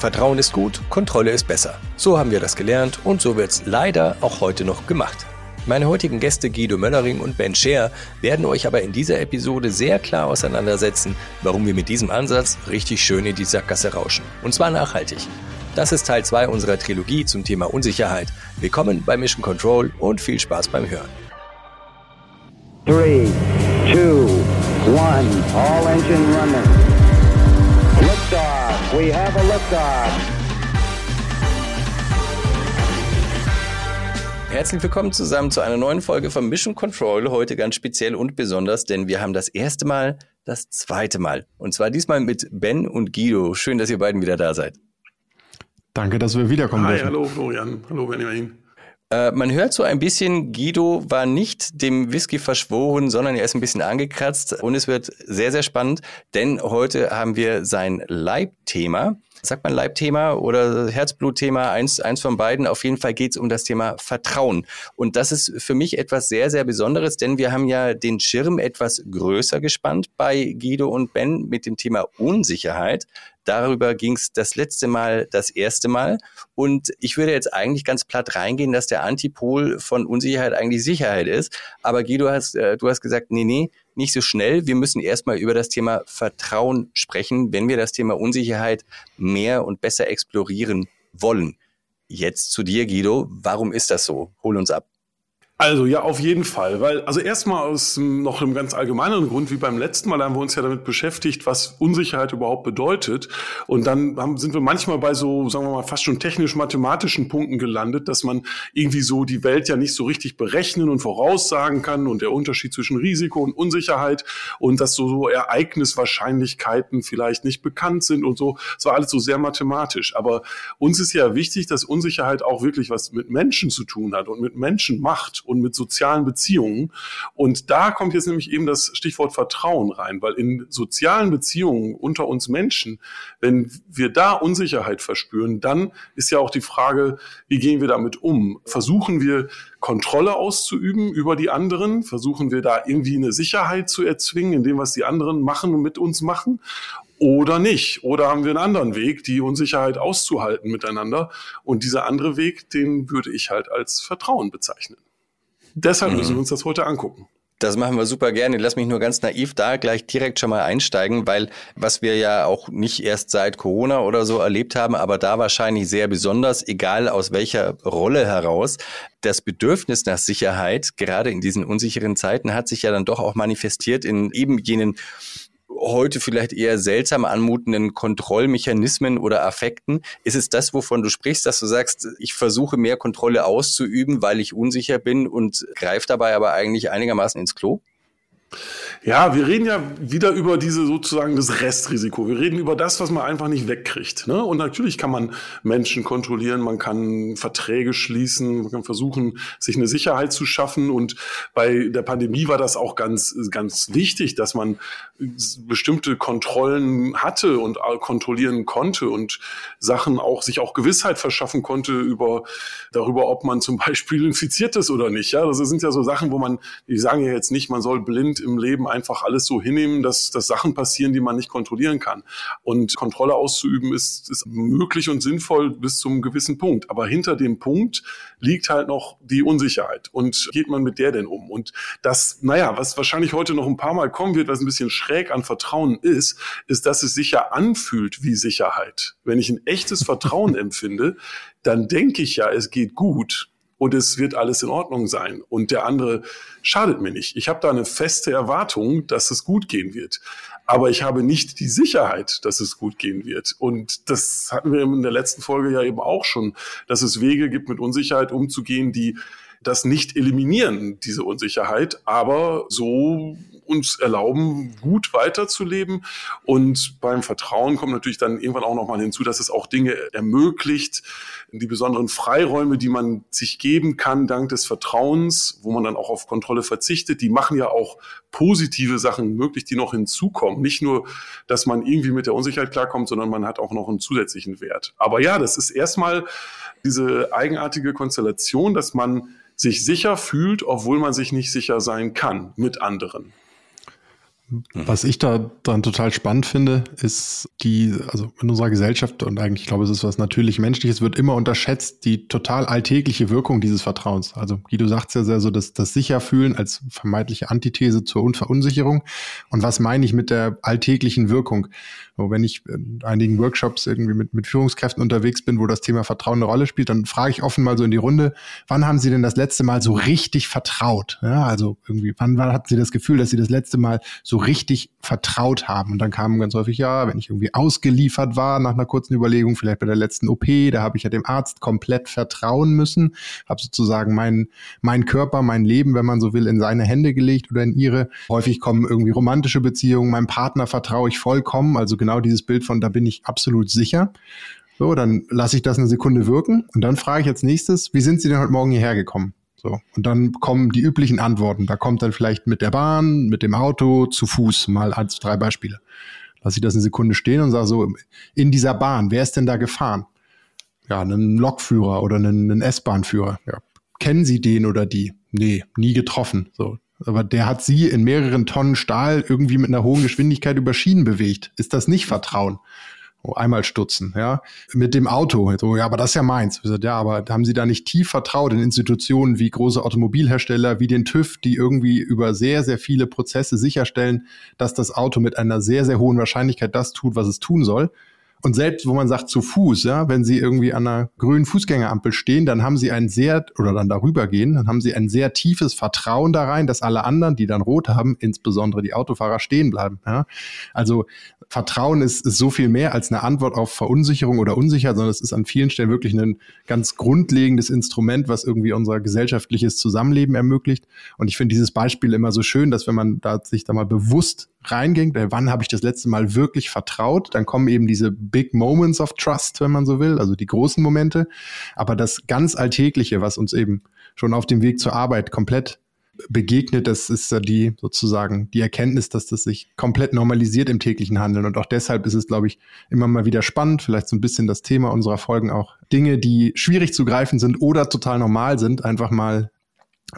Vertrauen ist gut, Kontrolle ist besser. So haben wir das gelernt und so wird es leider auch heute noch gemacht. Meine heutigen Gäste Guido Möllering und Ben Scher werden euch aber in dieser Episode sehr klar auseinandersetzen, warum wir mit diesem Ansatz richtig schön in die Sackgasse rauschen. Und zwar nachhaltig. Das ist Teil 2 unserer Trilogie zum Thema Unsicherheit. Willkommen bei Mission Control und viel Spaß beim Hören. 3, 2, 1, all engine running. We have a liftoff. Herzlich willkommen zusammen zu einer neuen Folge von Mission Control. Heute ganz speziell und besonders, denn wir haben das erste Mal das zweite Mal. Und zwar diesmal mit Ben und Guido. Schön, dass ihr beiden wieder da seid. Danke, dass wir wiederkommen Hi, dürfen. hallo Florian. Hallo Benjamin. Äh, man hört so ein bisschen, Guido war nicht dem Whisky verschworen, sondern er ist ein bisschen angekratzt und es wird sehr, sehr spannend, denn heute haben wir sein Leibthema. Sagt man Leibthema oder Herzblutthema, eins, eins von beiden. Auf jeden Fall geht es um das Thema Vertrauen. Und das ist für mich etwas sehr, sehr Besonderes, denn wir haben ja den Schirm etwas größer gespannt bei Guido und Ben mit dem Thema Unsicherheit. Darüber ging es das letzte Mal, das erste Mal. Und ich würde jetzt eigentlich ganz platt reingehen, dass der Antipol von Unsicherheit eigentlich Sicherheit ist. Aber Guido, hast, äh, du hast gesagt, nee, nee, nicht so schnell. Wir müssen erstmal über das Thema Vertrauen sprechen, wenn wir das Thema Unsicherheit mehr und besser explorieren wollen. Jetzt zu dir, Guido. Warum ist das so? Hol uns ab. Also ja, auf jeden Fall, weil also erstmal aus noch einem ganz allgemeineren Grund wie beim letzten Mal haben wir uns ja damit beschäftigt, was Unsicherheit überhaupt bedeutet. Und dann haben, sind wir manchmal bei so sagen wir mal fast schon technisch-mathematischen Punkten gelandet, dass man irgendwie so die Welt ja nicht so richtig berechnen und voraussagen kann und der Unterschied zwischen Risiko und Unsicherheit und dass so, so Ereigniswahrscheinlichkeiten vielleicht nicht bekannt sind und so. Es war alles so sehr mathematisch, aber uns ist ja wichtig, dass Unsicherheit auch wirklich was mit Menschen zu tun hat und mit Menschen macht und mit sozialen Beziehungen. Und da kommt jetzt nämlich eben das Stichwort Vertrauen rein, weil in sozialen Beziehungen unter uns Menschen, wenn wir da Unsicherheit verspüren, dann ist ja auch die Frage, wie gehen wir damit um? Versuchen wir Kontrolle auszuüben über die anderen? Versuchen wir da irgendwie eine Sicherheit zu erzwingen in dem, was die anderen machen und mit uns machen? oder nicht. Oder haben wir einen anderen Weg, die Unsicherheit auszuhalten miteinander. Und dieser andere Weg, den würde ich halt als Vertrauen bezeichnen. Deshalb müssen wir uns das heute angucken. Das machen wir super gerne. Lass mich nur ganz naiv da gleich direkt schon mal einsteigen, weil was wir ja auch nicht erst seit Corona oder so erlebt haben, aber da wahrscheinlich sehr besonders, egal aus welcher Rolle heraus, das Bedürfnis nach Sicherheit, gerade in diesen unsicheren Zeiten, hat sich ja dann doch auch manifestiert in eben jenen heute vielleicht eher seltsam anmutenden Kontrollmechanismen oder Affekten. Ist es das, wovon du sprichst, dass du sagst, ich versuche mehr Kontrolle auszuüben, weil ich unsicher bin und greife dabei aber eigentlich einigermaßen ins Klo? Ja, wir reden ja wieder über diese sozusagen das Restrisiko. Wir reden über das, was man einfach nicht wegkriegt. Ne? Und natürlich kann man Menschen kontrollieren, man kann Verträge schließen, man kann versuchen, sich eine Sicherheit zu schaffen. Und bei der Pandemie war das auch ganz, ganz wichtig, dass man bestimmte Kontrollen hatte und kontrollieren konnte und Sachen auch sich auch Gewissheit verschaffen konnte über darüber, ob man zum Beispiel infiziert ist oder nicht. Ja, das sind ja so Sachen, wo man, die sagen ja jetzt nicht, man soll blind im Leben einfach alles so hinnehmen, dass, dass Sachen passieren, die man nicht kontrollieren kann. Und Kontrolle auszuüben ist, ist möglich und sinnvoll bis zum gewissen Punkt. Aber hinter dem Punkt liegt halt noch die Unsicherheit. Und geht man mit der denn um? Und das, naja, was wahrscheinlich heute noch ein paar Mal kommen wird, was ein bisschen schräg an Vertrauen ist, ist, dass es sich ja anfühlt wie Sicherheit. Wenn ich ein echtes Vertrauen empfinde, dann denke ich ja, es geht gut und es wird alles in Ordnung sein. Und der andere schadet mir nicht. Ich habe da eine feste Erwartung, dass es gut gehen wird. Aber ich habe nicht die Sicherheit, dass es gut gehen wird. Und das hatten wir in der letzten Folge ja eben auch schon, dass es Wege gibt, mit Unsicherheit umzugehen, die das nicht eliminieren, diese Unsicherheit, aber so uns erlauben, gut weiterzuleben. Und beim Vertrauen kommt natürlich dann irgendwann auch nochmal hinzu, dass es auch Dinge ermöglicht, die besonderen Freiräume, die man sich geben kann dank des Vertrauens, wo man dann auch auf Kontrolle verzichtet, die machen ja auch positive Sachen möglich, die noch hinzukommen. Nicht nur, dass man irgendwie mit der Unsicherheit klarkommt, sondern man hat auch noch einen zusätzlichen Wert. Aber ja, das ist erstmal diese eigenartige Konstellation, dass man sich sicher fühlt, obwohl man sich nicht sicher sein kann mit anderen. Was ich da dann total spannend finde, ist die, also in unserer Gesellschaft und eigentlich, ich glaube, es ist was natürlich Menschliches, wird immer unterschätzt, die total alltägliche Wirkung dieses Vertrauens. Also Guido sagt ja sehr so, dass das Sicherfühlen als vermeintliche Antithese zur Verunsicherung. Und was meine ich mit der alltäglichen Wirkung? Wenn ich in einigen Workshops irgendwie mit, mit Führungskräften unterwegs bin, wo das Thema Vertrauen eine Rolle spielt, dann frage ich offen mal so in die Runde, wann haben Sie denn das letzte Mal so richtig vertraut? Ja, also irgendwie, wann, wann hatten Sie das Gefühl, dass Sie das letzte Mal so richtig vertraut haben? Und dann kamen ganz häufig, ja, wenn ich irgendwie ausgeliefert war nach einer kurzen Überlegung, vielleicht bei der letzten OP, da habe ich ja dem Arzt komplett vertrauen müssen, habe sozusagen meinen mein Körper, mein Leben, wenn man so will, in seine Hände gelegt oder in ihre. Häufig kommen irgendwie romantische Beziehungen, meinem Partner vertraue ich vollkommen, also genau dieses Bild von, da bin ich absolut sicher. So, dann lasse ich das eine Sekunde wirken und dann frage ich als nächstes, wie sind Sie denn heute Morgen hierher gekommen? So. Und dann kommen die üblichen Antworten. Da kommt dann vielleicht mit der Bahn, mit dem Auto, zu Fuß, mal als drei Beispiele. Lass ich das eine Sekunde stehen und sage so, in dieser Bahn, wer ist denn da gefahren? Ja, einen Lokführer oder einen, einen S-Bahn-Führer. Ja. Kennen Sie den oder die? Nee, nie getroffen. So. Aber der hat sie in mehreren Tonnen Stahl irgendwie mit einer hohen Geschwindigkeit über Schienen bewegt. Ist das nicht Vertrauen? Oh, einmal stutzen, ja. Mit dem Auto, so, ja, aber das ist ja meins. Gesagt, ja, aber haben Sie da nicht tief vertraut in Institutionen wie große Automobilhersteller, wie den TÜV, die irgendwie über sehr, sehr viele Prozesse sicherstellen, dass das Auto mit einer sehr, sehr hohen Wahrscheinlichkeit das tut, was es tun soll? Und selbst, wo man sagt, zu Fuß, ja, wenn Sie irgendwie an einer grünen Fußgängerampel stehen, dann haben Sie ein sehr, oder dann darüber gehen, dann haben Sie ein sehr tiefes Vertrauen da rein, dass alle anderen, die dann rot haben, insbesondere die Autofahrer, stehen bleiben. Ja. Also Vertrauen ist, ist so viel mehr als eine Antwort auf Verunsicherung oder Unsicherheit, sondern es ist an vielen Stellen wirklich ein ganz grundlegendes Instrument, was irgendwie unser gesellschaftliches Zusammenleben ermöglicht. Und ich finde dieses Beispiel immer so schön, dass wenn man da sich da mal bewusst reingeht, wann habe ich das letzte Mal wirklich vertraut, dann kommen eben diese Big Moments of Trust, wenn man so will, also die großen Momente. Aber das ganz Alltägliche, was uns eben schon auf dem Weg zur Arbeit komplett begegnet, das ist ja die sozusagen die Erkenntnis, dass das sich komplett normalisiert im täglichen Handeln. Und auch deshalb ist es, glaube ich, immer mal wieder spannend, vielleicht so ein bisschen das Thema unserer Folgen auch Dinge, die schwierig zu greifen sind oder total normal sind, einfach mal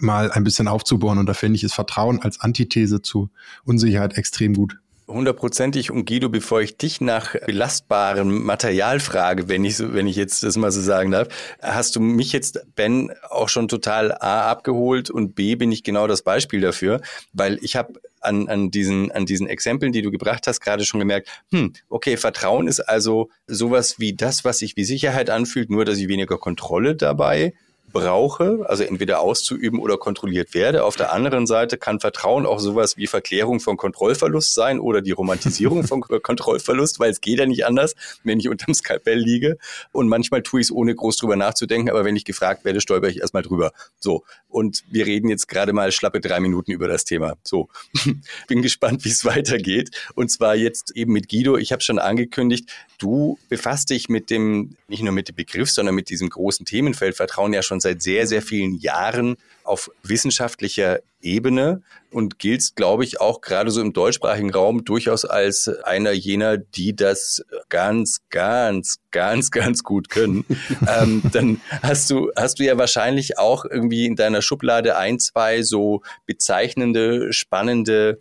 mal ein bisschen aufzubauen. Und da finde ich, ist Vertrauen als Antithese zu Unsicherheit extrem gut. Hundertprozentig. Und Guido, bevor ich dich nach belastbarem Material frage, wenn ich, so, wenn ich jetzt das mal so sagen darf, hast du mich jetzt, Ben, auch schon total A abgeholt und B bin ich genau das Beispiel dafür, weil ich habe an, an, diesen, an diesen Exempeln, die du gebracht hast, gerade schon gemerkt, hm, okay, Vertrauen ist also sowas wie das, was sich wie Sicherheit anfühlt, nur dass ich weniger Kontrolle dabei brauche, also entweder auszuüben oder kontrolliert werde. Auf der anderen Seite kann Vertrauen auch sowas wie Verklärung von Kontrollverlust sein oder die Romantisierung von Kontrollverlust, weil es geht ja nicht anders, wenn ich unterm Skalpell liege. Und manchmal tue ich es ohne groß drüber nachzudenken, aber wenn ich gefragt werde, stolper ich erstmal drüber. So. Und wir reden jetzt gerade mal schlappe drei Minuten über das Thema. So. Bin gespannt, wie es weitergeht. Und zwar jetzt eben mit Guido. Ich habe schon angekündigt, du befasst dich mit dem, nicht nur mit dem Begriff, sondern mit diesem großen Themenfeld Vertrauen ja schon seit sehr, sehr vielen Jahren auf wissenschaftlicher Ebene und gilt, glaube ich, auch gerade so im deutschsprachigen Raum durchaus als einer jener, die das ganz, ganz, ganz, ganz gut können. ähm, dann hast du, hast du ja wahrscheinlich auch irgendwie in deiner Schublade ein, zwei so bezeichnende, spannende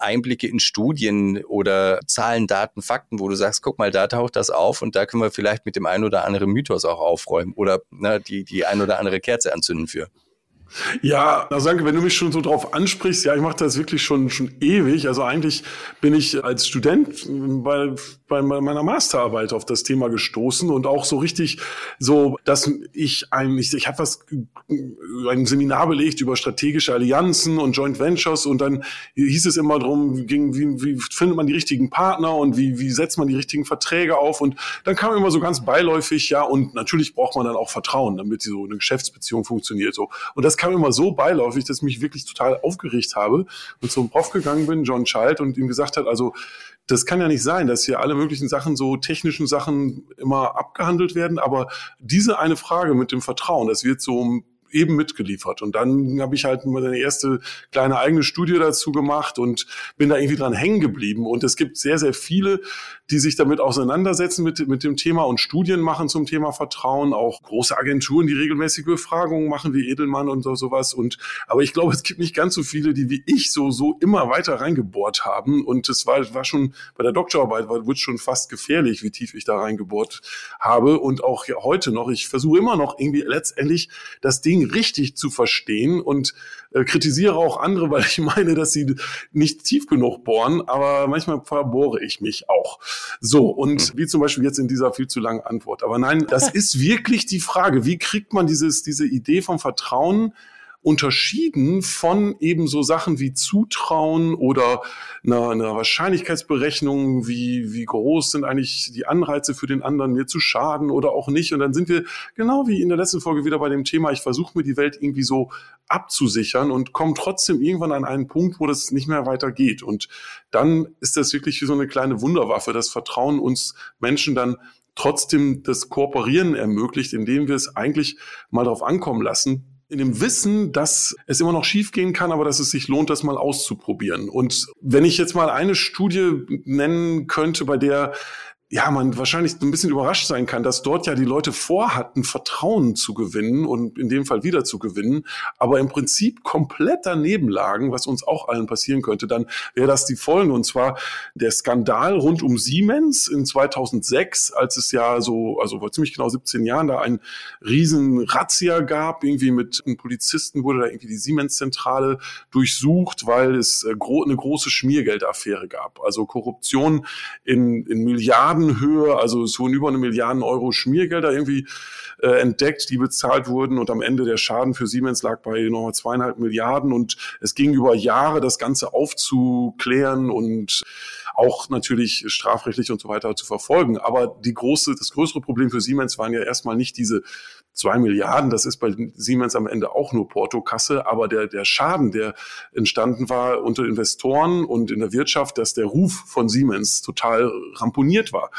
Einblicke in Studien oder Zahlen, Daten, Fakten, wo du sagst, guck mal, da taucht das auf und da können wir vielleicht mit dem einen oder anderen Mythos auch aufräumen oder ne, die, die ein oder andere Kerze anzünden für. Ja, also danke, wenn du mich schon so drauf ansprichst, ja, ich mache das wirklich schon schon ewig. Also eigentlich bin ich als Student bei, bei meiner Masterarbeit auf das Thema gestoßen und auch so richtig so, dass ich eigentlich, ich habe was ein Seminar belegt über strategische Allianzen und Joint Ventures und dann hieß es immer drum, ging, wie, wie findet man die richtigen Partner und wie, wie setzt man die richtigen Verträge auf und dann kam immer so ganz beiläufig, ja, und natürlich braucht man dann auch Vertrauen, damit so eine Geschäftsbeziehung funktioniert so. Und das kam immer so beiläufig, dass ich mich wirklich total aufgeregt habe und zum Prof gegangen bin, John Child, und ihm gesagt hat, also das kann ja nicht sein, dass hier alle möglichen Sachen, so technischen Sachen immer abgehandelt werden, aber diese eine Frage mit dem Vertrauen, das wird so eben mitgeliefert. Und dann habe ich halt meine erste kleine eigene Studie dazu gemacht und bin da irgendwie dran hängen geblieben. Und es gibt sehr, sehr viele, die sich damit auseinandersetzen mit, mit dem Thema und Studien machen zum Thema Vertrauen, auch große Agenturen, die regelmäßige Befragungen machen, wie Edelmann und so, sowas. Und, aber ich glaube, es gibt nicht ganz so viele, die wie ich so, so immer weiter reingebohrt haben. Und es war, war schon bei der Doktorarbeit, war, wurde schon fast gefährlich, wie tief ich da reingebohrt habe. Und auch heute noch, ich versuche immer noch irgendwie letztendlich das Ding richtig zu verstehen und äh, kritisiere auch andere, weil ich meine, dass sie nicht tief genug bohren, aber manchmal verbohre ich mich auch. So, und mhm. wie zum Beispiel jetzt in dieser viel zu langen Antwort. Aber nein, das ist wirklich die Frage, wie kriegt man dieses, diese Idee vom Vertrauen unterschieden von eben so Sachen wie Zutrauen oder einer, einer Wahrscheinlichkeitsberechnung, wie, wie groß sind eigentlich die Anreize für den anderen, mir zu schaden oder auch nicht. Und dann sind wir genau wie in der letzten Folge wieder bei dem Thema, ich versuche mir die Welt irgendwie so abzusichern und komme trotzdem irgendwann an einen Punkt, wo das nicht mehr weitergeht. Und dann ist das wirklich wie so eine kleine Wunderwaffe, das Vertrauen uns Menschen dann trotzdem das Kooperieren ermöglicht, indem wir es eigentlich mal darauf ankommen lassen, in dem Wissen, dass es immer noch schiefgehen kann, aber dass es sich lohnt, das mal auszuprobieren. Und wenn ich jetzt mal eine Studie nennen könnte, bei der ja, man wahrscheinlich ein bisschen überrascht sein kann, dass dort ja die Leute vorhatten, Vertrauen zu gewinnen und in dem Fall wieder zu gewinnen, aber im Prinzip komplett daneben lagen, was uns auch allen passieren könnte, dann wäre das die Folgen. Und zwar der Skandal rund um Siemens in 2006, als es ja so, also vor ziemlich genau 17 Jahren da ein riesen Razzia gab, irgendwie mit einem Polizisten wurde da irgendwie die Siemens-Zentrale durchsucht, weil es äh, eine große Schmiergeldaffäre gab. Also Korruption in, in Milliarden Milliardenhöhe, also wurden über eine Milliarden Euro Schmiergelder irgendwie äh, entdeckt, die bezahlt wurden und am Ende der Schaden für Siemens lag bei nochmal zweieinhalb Milliarden und es ging über Jahre, das Ganze aufzuklären und auch natürlich strafrechtlich und so weiter zu verfolgen. Aber die große, das größere Problem für Siemens waren ja erstmal nicht diese zwei Milliarden, das ist bei Siemens am Ende auch nur Portokasse, aber der, der Schaden, der entstanden war unter Investoren und in der Wirtschaft, dass der Ruf von Siemens total ramponiert war.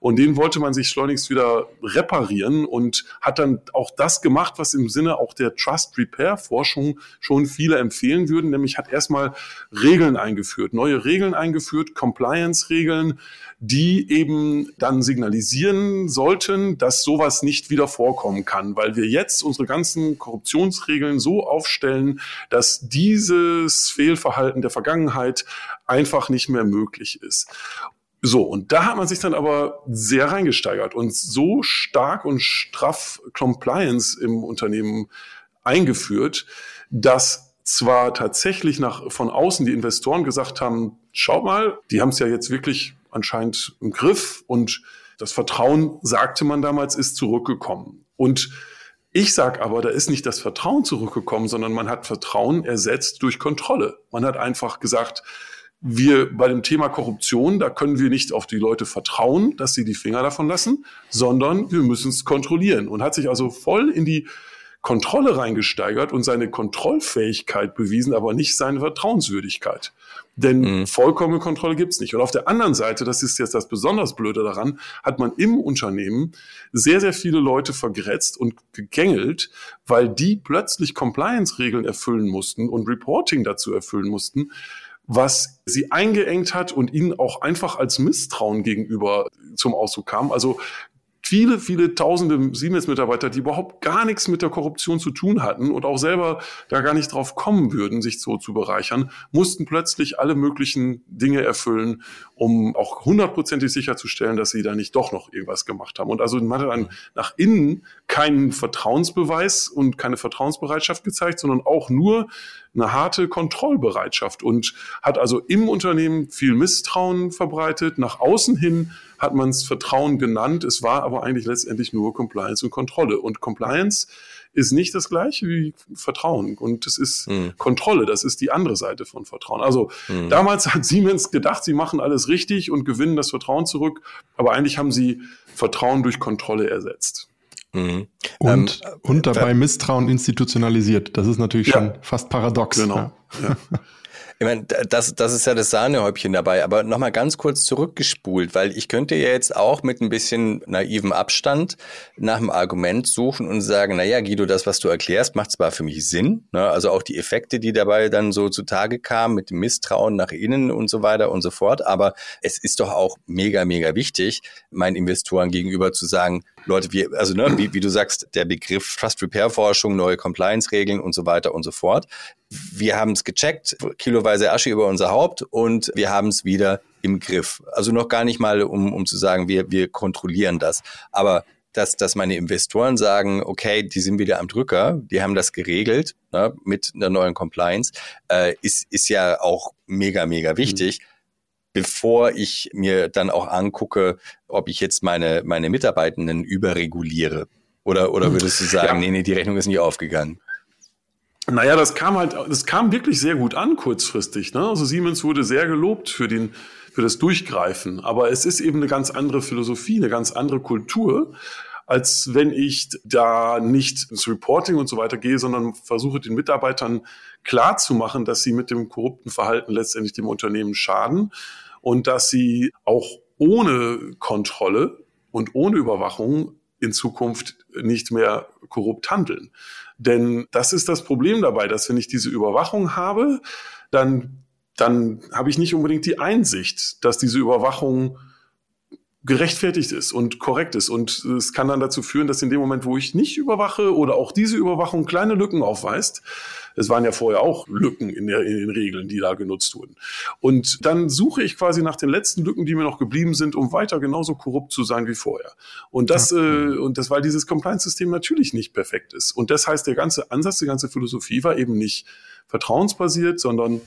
Und den wollte man sich schleunigst wieder reparieren und hat dann auch das gemacht, was im Sinne auch der Trust Repair Forschung schon viele empfehlen würden, nämlich hat erstmal Regeln eingeführt, neue Regeln eingeführt, Compliance Regeln, die eben dann signalisieren sollten, dass sowas nicht wieder vorkommen kann, weil wir jetzt unsere ganzen Korruptionsregeln so aufstellen, dass dieses Fehlverhalten der Vergangenheit einfach nicht mehr möglich ist. So, und da hat man sich dann aber sehr reingesteigert und so stark und straff Compliance im Unternehmen eingeführt, dass zwar tatsächlich nach, von außen die Investoren gesagt haben, schau mal, die haben es ja jetzt wirklich anscheinend im Griff und das Vertrauen, sagte man damals, ist zurückgekommen. Und ich sage aber, da ist nicht das Vertrauen zurückgekommen, sondern man hat Vertrauen ersetzt durch Kontrolle. Man hat einfach gesagt, wir bei dem Thema Korruption, da können wir nicht auf die Leute vertrauen, dass sie die Finger davon lassen, sondern wir müssen es kontrollieren und hat sich also voll in die Kontrolle reingesteigert und seine Kontrollfähigkeit bewiesen, aber nicht seine Vertrauenswürdigkeit. Denn mhm. vollkommene Kontrolle gibt's nicht. Und auf der anderen Seite, das ist jetzt das besonders Blöde daran, hat man im Unternehmen sehr, sehr viele Leute vergrätzt und gegängelt, weil die plötzlich Compliance-Regeln erfüllen mussten und Reporting dazu erfüllen mussten, was sie eingeengt hat und ihnen auch einfach als Misstrauen gegenüber zum Ausdruck kam. Also viele, viele tausende Siemens-Mitarbeiter, die überhaupt gar nichts mit der Korruption zu tun hatten und auch selber da gar nicht drauf kommen würden, sich so zu bereichern, mussten plötzlich alle möglichen Dinge erfüllen, um auch hundertprozentig sicherzustellen, dass sie da nicht doch noch irgendwas gemacht haben. Und also man hat dann nach innen keinen Vertrauensbeweis und keine Vertrauensbereitschaft gezeigt, sondern auch nur eine harte Kontrollbereitschaft und hat also im Unternehmen viel Misstrauen verbreitet. Nach außen hin hat man es Vertrauen genannt. Es war aber eigentlich letztendlich nur Compliance und Kontrolle. Und Compliance ist nicht das gleiche wie Vertrauen. Und es ist mhm. Kontrolle. Das ist die andere Seite von Vertrauen. Also mhm. damals hat Siemens gedacht, sie machen alles richtig und gewinnen das Vertrauen zurück. Aber eigentlich haben sie Vertrauen durch Kontrolle ersetzt. Mhm. Und, ähm, und dabei äh, Misstrauen institutionalisiert. Das ist natürlich ja. schon fast paradox. Genau. Ja. Ich meine, das, das ist ja das Sahnehäubchen dabei, aber nochmal ganz kurz zurückgespult, weil ich könnte ja jetzt auch mit ein bisschen naivem Abstand nach einem Argument suchen und sagen, naja, Guido, das, was du erklärst, macht zwar für mich Sinn, ne? also auch die Effekte, die dabei dann so zutage kamen mit dem Misstrauen nach innen und so weiter und so fort, aber es ist doch auch mega, mega wichtig, meinen Investoren gegenüber zu sagen, Leute, wir, also ne, wie, wie du sagst, der Begriff Trust Repair Forschung, neue Compliance-Regeln und so weiter und so fort. Wir haben es gecheckt, kiloweise Asche über unser Haupt und wir haben es wieder im Griff. Also noch gar nicht mal, um, um zu sagen, wir, wir kontrollieren das. Aber dass, dass meine Investoren sagen, okay, die sind wieder am Drücker, die haben das geregelt ne, mit einer neuen Compliance, äh, ist, ist ja auch mega, mega wichtig. Mhm bevor ich mir dann auch angucke, ob ich jetzt meine, meine Mitarbeitenden überreguliere. Oder, oder hm. würdest du sagen, ja. nee, nee, die Rechnung ist nicht aufgegangen? Naja, das kam halt, das kam wirklich sehr gut an kurzfristig. Ne? Also Siemens wurde sehr gelobt für den, für das Durchgreifen. Aber es ist eben eine ganz andere Philosophie, eine ganz andere Kultur, als wenn ich da nicht ins Reporting und so weiter gehe, sondern versuche den Mitarbeitern klar zu machen, dass sie mit dem korrupten Verhalten letztendlich dem Unternehmen schaden und dass sie auch ohne Kontrolle und ohne Überwachung in Zukunft nicht mehr korrupt handeln. Denn das ist das Problem dabei, dass wenn ich diese Überwachung habe, dann, dann habe ich nicht unbedingt die Einsicht, dass diese Überwachung gerechtfertigt ist und korrekt ist. Und es kann dann dazu führen, dass in dem Moment, wo ich nicht überwache oder auch diese Überwachung kleine Lücken aufweist, es waren ja vorher auch Lücken in, der, in den Regeln, die da genutzt wurden. Und dann suche ich quasi nach den letzten Lücken, die mir noch geblieben sind, um weiter genauso korrupt zu sein wie vorher. Und das, ja. äh, und das, weil dieses Compliance-System natürlich nicht perfekt ist. Und das heißt, der ganze Ansatz, die ganze Philosophie war eben nicht vertrauensbasiert, sondern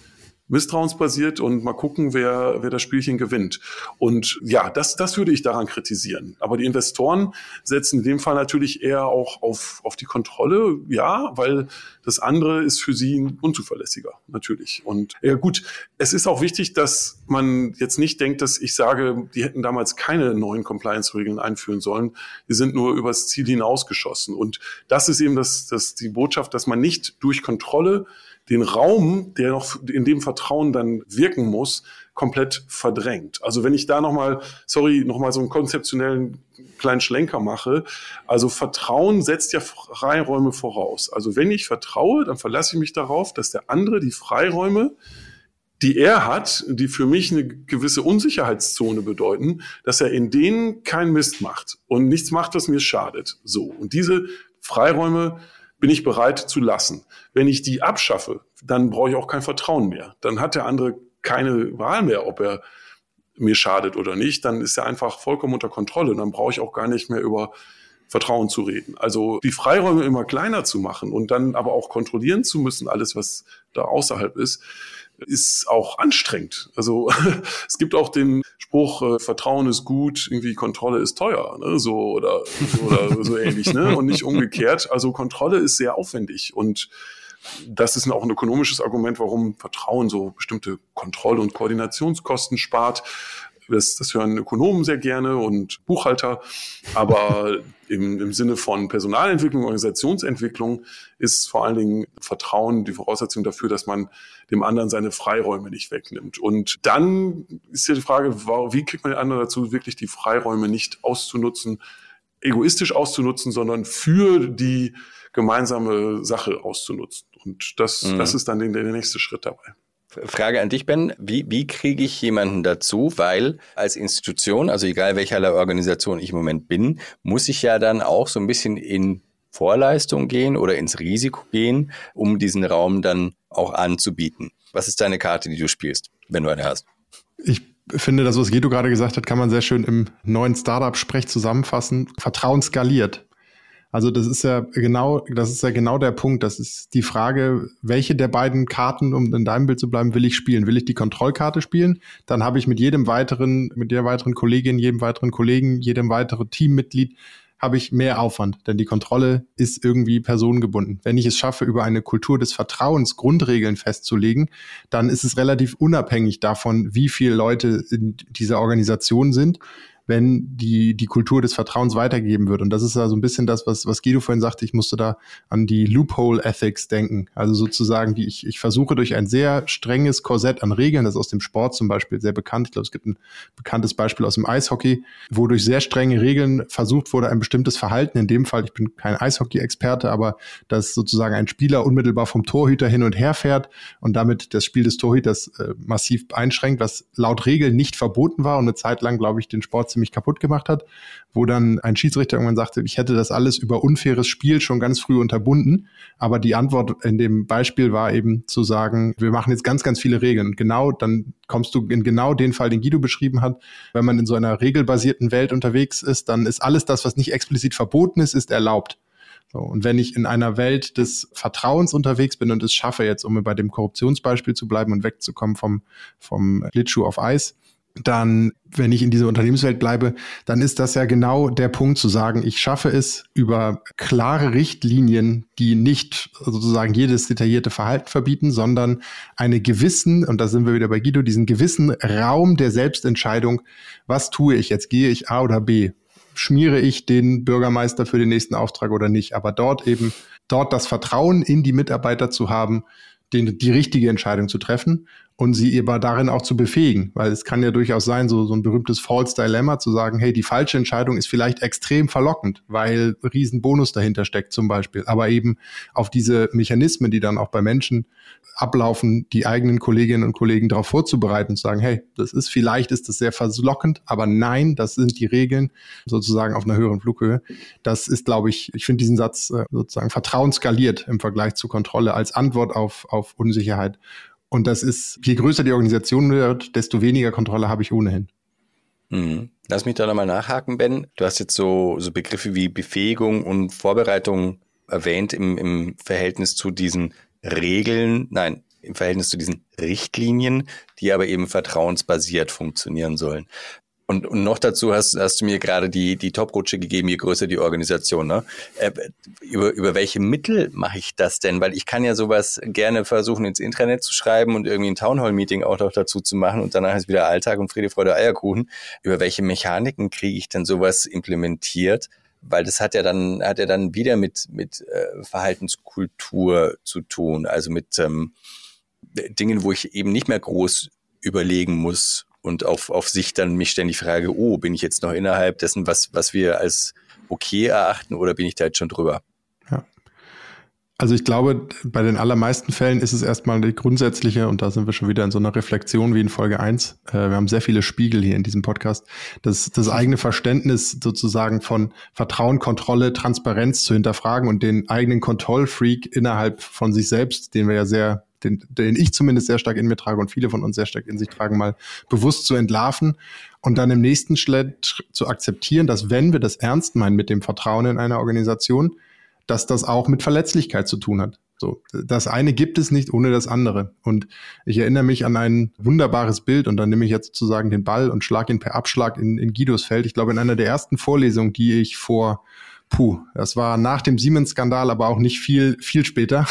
misstrauensbasiert und mal gucken, wer, wer das Spielchen gewinnt. Und ja, das, das würde ich daran kritisieren. Aber die Investoren setzen in dem Fall natürlich eher auch auf, auf die Kontrolle, ja, weil das andere ist für sie unzuverlässiger, natürlich. Und ja gut, es ist auch wichtig, dass man jetzt nicht denkt, dass ich sage, die hätten damals keine neuen Compliance-Regeln einführen sollen. Die sind nur übers Ziel hinausgeschossen. Und das ist eben das, das die Botschaft, dass man nicht durch Kontrolle den Raum, der noch in dem Vertrauen dann wirken muss, komplett verdrängt. Also wenn ich da nochmal, sorry, nochmal so einen konzeptionellen kleinen Schlenker mache, also Vertrauen setzt ja Freiräume voraus. Also wenn ich vertraue, dann verlasse ich mich darauf, dass der andere die Freiräume, die er hat, die für mich eine gewisse Unsicherheitszone bedeuten, dass er in denen keinen Mist macht und nichts macht, was mir schadet. So. Und diese Freiräume bin ich bereit zu lassen. Wenn ich die abschaffe, dann brauche ich auch kein Vertrauen mehr. Dann hat der andere keine Wahl mehr, ob er mir schadet oder nicht. Dann ist er einfach vollkommen unter Kontrolle. Dann brauche ich auch gar nicht mehr über Vertrauen zu reden. Also die Freiräume immer kleiner zu machen und dann aber auch kontrollieren zu müssen, alles, was da außerhalb ist, ist auch anstrengend. Also es gibt auch den Spruch, äh, Vertrauen ist gut, irgendwie Kontrolle ist teuer, ne? so oder, oder so ähnlich, ne? Und nicht umgekehrt. Also Kontrolle ist sehr aufwendig und das ist auch ein ökonomisches Argument, warum Vertrauen so bestimmte Kontroll- und Koordinationskosten spart. Das, das hören Ökonomen sehr gerne und Buchhalter. Aber im, im Sinne von Personalentwicklung, Organisationsentwicklung ist vor allen Dingen Vertrauen die Voraussetzung dafür, dass man dem anderen seine Freiräume nicht wegnimmt. Und dann ist ja die Frage, wie kriegt man den anderen dazu, wirklich die Freiräume nicht auszunutzen, egoistisch auszunutzen, sondern für die gemeinsame Sache auszunutzen. Und das, mhm. das ist dann der, der nächste Schritt dabei. Frage an dich, Ben. Wie, wie kriege ich jemanden dazu? Weil als Institution, also egal welcher Organisation ich im Moment bin, muss ich ja dann auch so ein bisschen in Vorleistung gehen oder ins Risiko gehen, um diesen Raum dann auch anzubieten. Was ist deine Karte, die du spielst, wenn du eine hast? Ich finde, das, was Guido gerade gesagt hat, kann man sehr schön im neuen Startup-Sprech zusammenfassen. Vertrauen skaliert. Also das ist ja genau, das ist ja genau der Punkt. Das ist die Frage, welche der beiden Karten, um in deinem Bild zu bleiben, will ich spielen? Will ich die Kontrollkarte spielen? Dann habe ich mit jedem weiteren, mit der weiteren Kollegin, jedem weiteren Kollegen, jedem weiteren Teammitglied habe ich mehr Aufwand, denn die Kontrolle ist irgendwie personengebunden. Wenn ich es schaffe, über eine Kultur des Vertrauens Grundregeln festzulegen, dann ist es relativ unabhängig davon, wie viele Leute in dieser Organisation sind wenn die, die Kultur des Vertrauens weitergegeben wird. Und das ist ja so ein bisschen das, was, was Guido vorhin sagte. Ich musste da an die Loophole Ethics denken. Also sozusagen, die ich, ich versuche durch ein sehr strenges Korsett an Regeln, das ist aus dem Sport zum Beispiel sehr bekannt. Ich glaube, es gibt ein bekanntes Beispiel aus dem Eishockey, wo durch sehr strenge Regeln versucht wurde, ein bestimmtes Verhalten, in dem Fall, ich bin kein Eishockey-Experte, aber dass sozusagen ein Spieler unmittelbar vom Torhüter hin und her fährt und damit das Spiel des Torhüters äh, massiv einschränkt, was laut Regeln nicht verboten war und eine Zeit lang, glaube ich, den Sport ziemlich kaputt gemacht hat, wo dann ein Schiedsrichter irgendwann sagte, ich hätte das alles über unfaires Spiel schon ganz früh unterbunden. Aber die Antwort in dem Beispiel war eben zu sagen, wir machen jetzt ganz, ganz viele Regeln. Und genau dann kommst du in genau den Fall, den Guido beschrieben hat. Wenn man in so einer regelbasierten Welt unterwegs ist, dann ist alles das, was nicht explizit verboten ist, ist erlaubt. So, und wenn ich in einer Welt des Vertrauens unterwegs bin und es schaffe, jetzt um bei dem Korruptionsbeispiel zu bleiben und wegzukommen vom, vom Glittschuh auf Eis, dann, wenn ich in dieser Unternehmenswelt bleibe, dann ist das ja genau der Punkt zu sagen, ich schaffe es über klare Richtlinien, die nicht sozusagen jedes detaillierte Verhalten verbieten, sondern eine gewissen, und da sind wir wieder bei Guido, diesen gewissen Raum der Selbstentscheidung, was tue ich jetzt? Gehe ich A oder B? Schmiere ich den Bürgermeister für den nächsten Auftrag oder nicht? Aber dort eben, dort das Vertrauen in die Mitarbeiter zu haben, den, die richtige Entscheidung zu treffen und sie aber darin auch zu befähigen, weil es kann ja durchaus sein, so, so ein berühmtes False Dilemma zu sagen, hey, die falsche Entscheidung ist vielleicht extrem verlockend, weil riesen Bonus dahinter steckt zum Beispiel, aber eben auf diese Mechanismen, die dann auch bei Menschen ablaufen, die eigenen Kolleginnen und Kollegen darauf vorzubereiten und zu sagen, hey, das ist vielleicht ist das sehr verlockend, aber nein, das sind die Regeln sozusagen auf einer höheren Flughöhe. Das ist, glaube ich, ich finde diesen Satz äh, sozusagen vertrauensskaliert im Vergleich zu Kontrolle als Antwort auf, auf Unsicherheit. Und das ist, je größer die Organisation wird, desto weniger Kontrolle habe ich ohnehin. Mhm. Lass mich da nochmal nachhaken, Ben. Du hast jetzt so, so Begriffe wie Befähigung und Vorbereitung erwähnt im, im Verhältnis zu diesen Regeln, nein, im Verhältnis zu diesen Richtlinien, die aber eben vertrauensbasiert funktionieren sollen. Und, und noch dazu hast, hast du mir gerade die, die Top-Rutsche gegeben, je größer die Organisation. Ne? Äh, über, über welche Mittel mache ich das denn? Weil ich kann ja sowas gerne versuchen, ins Intranet zu schreiben und irgendwie ein Townhall-Meeting auch noch dazu zu machen und danach ist wieder Alltag und Friede, Freude, Eierkuchen. Über welche Mechaniken kriege ich denn sowas implementiert? Weil das hat ja dann, hat ja dann wieder mit, mit äh, Verhaltenskultur zu tun, also mit ähm, Dingen, wo ich eben nicht mehr groß überlegen muss, und auf, auf sich dann mich ständig frage, oh, bin ich jetzt noch innerhalb dessen, was, was wir als okay erachten oder bin ich da jetzt schon drüber? Ja. Also ich glaube, bei den allermeisten Fällen ist es erstmal die grundsätzliche, und da sind wir schon wieder in so einer Reflexion wie in Folge 1. Äh, wir haben sehr viele Spiegel hier in diesem Podcast. Das, das eigene Verständnis sozusagen von Vertrauen, Kontrolle, Transparenz zu hinterfragen und den eigenen Kontrollfreak innerhalb von sich selbst, den wir ja sehr den, den ich zumindest sehr stark in mir trage und viele von uns sehr stark in sich tragen, mal bewusst zu entlarven und dann im nächsten Schritt zu akzeptieren, dass wenn wir das ernst meinen mit dem Vertrauen in eine Organisation, dass das auch mit Verletzlichkeit zu tun hat. So, das eine gibt es nicht ohne das andere. Und ich erinnere mich an ein wunderbares Bild und dann nehme ich jetzt sozusagen den Ball und schlage ihn per Abschlag in, in Guidos Feld. Ich glaube, in einer der ersten Vorlesungen, die ich vor puh, das war nach dem Siemens-Skandal, aber auch nicht viel, viel später.